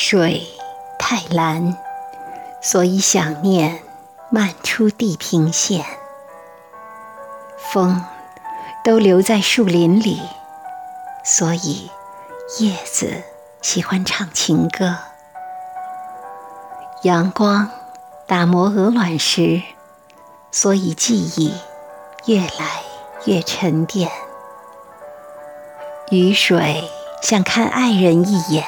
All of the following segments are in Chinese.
水太蓝，所以想念漫出地平线。风都留在树林里，所以叶子喜欢唱情歌。阳光打磨鹅卵石，所以记忆越来越沉淀。雨水像看爱人一眼，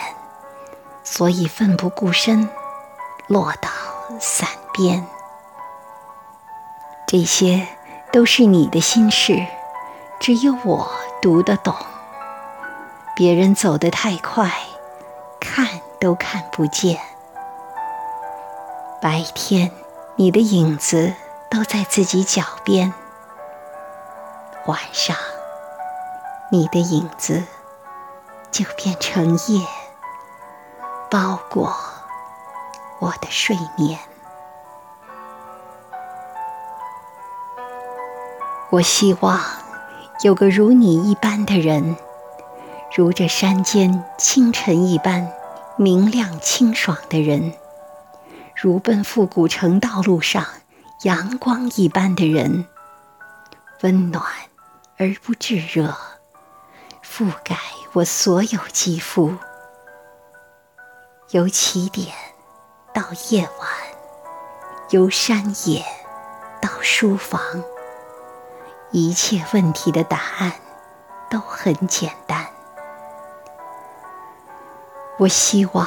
所以奋不顾身落到伞边。这些都是你的心事，只有我读得懂。别人走得太快，看都看不见。白天，你的影子都在自己脚边；晚上。你的影子就变成夜，包裹我的睡眠。我希望有个如你一般的人，如这山间清晨一般明亮清爽的人，如奔赴古城道路上阳光一般的人，温暖而不炙热。覆盖我所有肌肤，由起点到夜晚，由山野到书房，一切问题的答案都很简单。我希望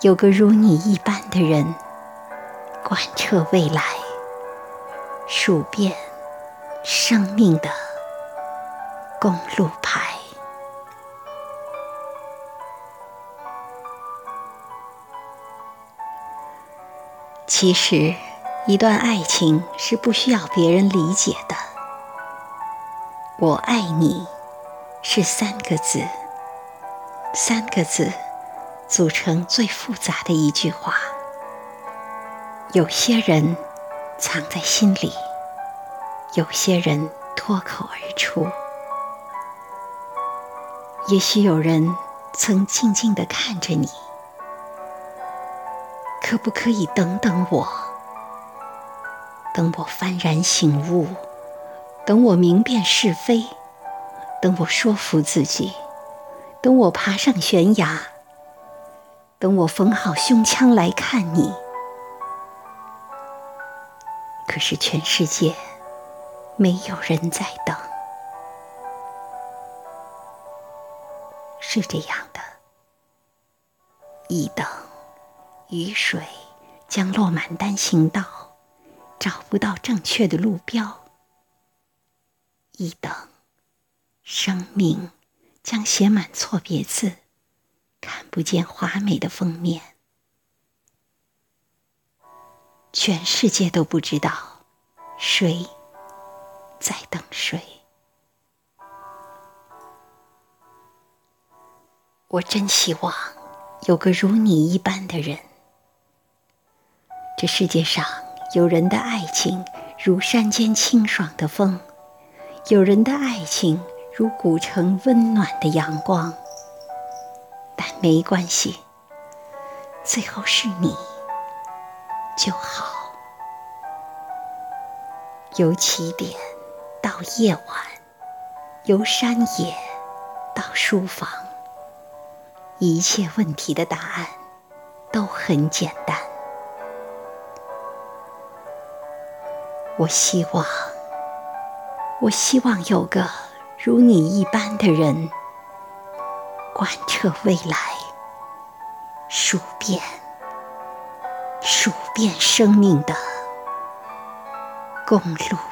有个如你一般的人，贯彻未来，数遍生命的公路其实，一段爱情是不需要别人理解的。我爱你，是三个字，三个字组成最复杂的一句话。有些人藏在心里，有些人脱口而出。也许有人曾静静地看着你。可不可以等等我？等我幡然醒悟，等我明辨是非，等我说服自己，等我爬上悬崖，等我缝好胸腔来看你。可是全世界没有人在等，是这样的，一等。雨水将落满单行道，找不到正确的路标。一等，生命将写满错别字，看不见华美的封面。全世界都不知道谁在等谁。我真希望有个如你一般的人。这世界上有人的爱情如山间清爽的风，有人的爱情如古城温暖的阳光。但没关系，最后是你就好。由起点到夜晚，由山野到书房，一切问题的答案都很简单。我希望，我希望有个如你一般的人，贯彻未来，数遍，数遍生命的公路。